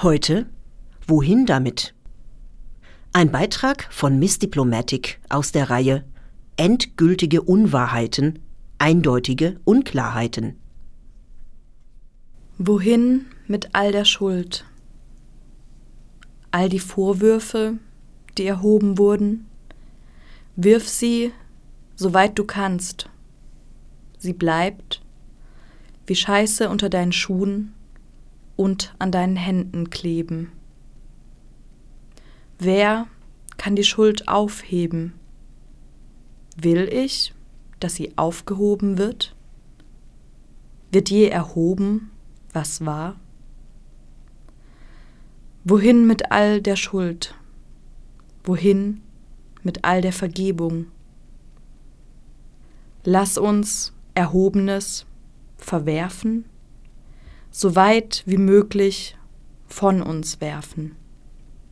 Heute Wohin damit? Ein Beitrag von Miss Diplomatic aus der Reihe Endgültige Unwahrheiten, eindeutige Unklarheiten. Wohin mit all der Schuld? All die Vorwürfe, die erhoben wurden, wirf sie, soweit du kannst. Sie bleibt, wie Scheiße unter deinen Schuhen und an deinen Händen kleben. Wer kann die Schuld aufheben? Will ich, dass sie aufgehoben wird? Wird je erhoben, was war? Wohin mit all der Schuld? Wohin mit all der Vergebung? Lass uns Erhobenes verwerfen, so weit wie möglich von uns werfen.